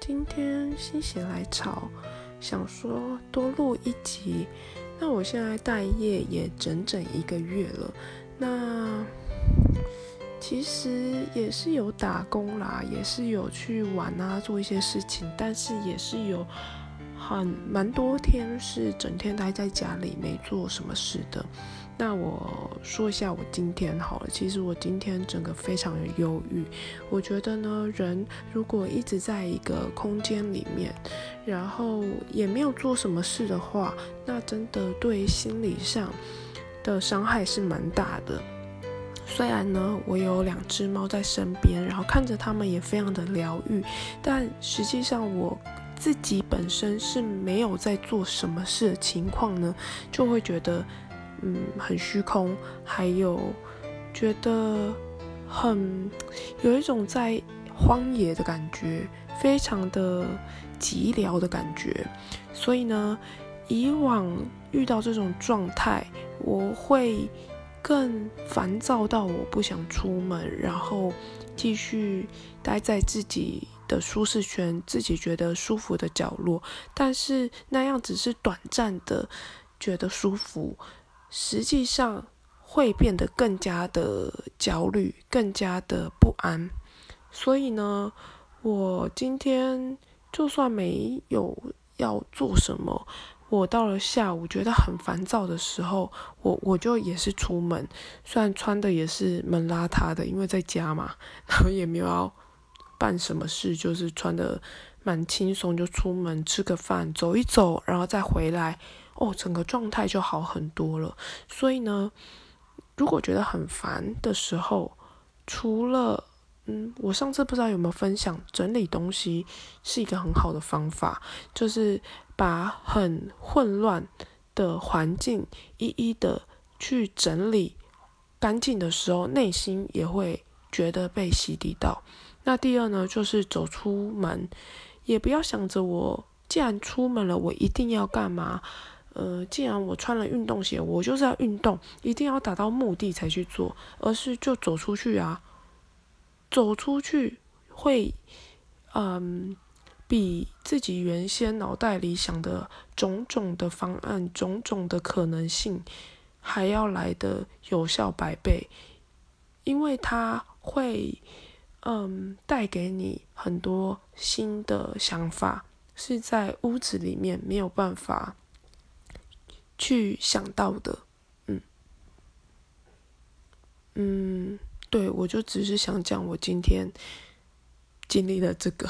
今天心血来潮，想说多录一集。那我现在待业也整整一个月了，那其实也是有打工啦，也是有去玩啊，做一些事情，但是也是有很蛮多天是整天待在家里没做什么事的。那我说一下我今天好了，其实我今天整个非常的忧郁。我觉得呢，人如果一直在一个空间里面，然后也没有做什么事的话，那真的对心理上的伤害是蛮大的。虽然呢，我有两只猫在身边，然后看着它们也非常的疗愈，但实际上我自己本身是没有在做什么事的情况呢，就会觉得。嗯，很虚空，还有觉得很有一种在荒野的感觉，非常的寂寥的感觉。所以呢，以往遇到这种状态，我会更烦躁到我不想出门，然后继续待在自己的舒适圈，自己觉得舒服的角落。但是那样只是短暂的觉得舒服。实际上会变得更加的焦虑，更加的不安。所以呢，我今天就算没有要做什么，我到了下午觉得很烦躁的时候，我我就也是出门，虽然穿的也是蛮邋遢的，因为在家嘛，然后也没有要办什么事，就是穿的蛮轻松，就出门吃个饭，走一走，然后再回来。哦，整个状态就好很多了。所以呢，如果觉得很烦的时候，除了嗯，我上次不知道有没有分享，整理东西是一个很好的方法，就是把很混乱的环境一一的去整理干净的时候，内心也会觉得被洗涤到。那第二呢，就是走出门，也不要想着我既然出门了，我一定要干嘛。呃，既然我穿了运动鞋，我就是要运动，一定要达到目的才去做，而是就走出去啊，走出去会，嗯，比自己原先脑袋里想的种种的方案、种种的可能性还要来的有效百倍，因为它会，嗯，带给你很多新的想法，是在屋子里面没有办法。去想到的，嗯，嗯，对我就只是想讲我今天经历了这个，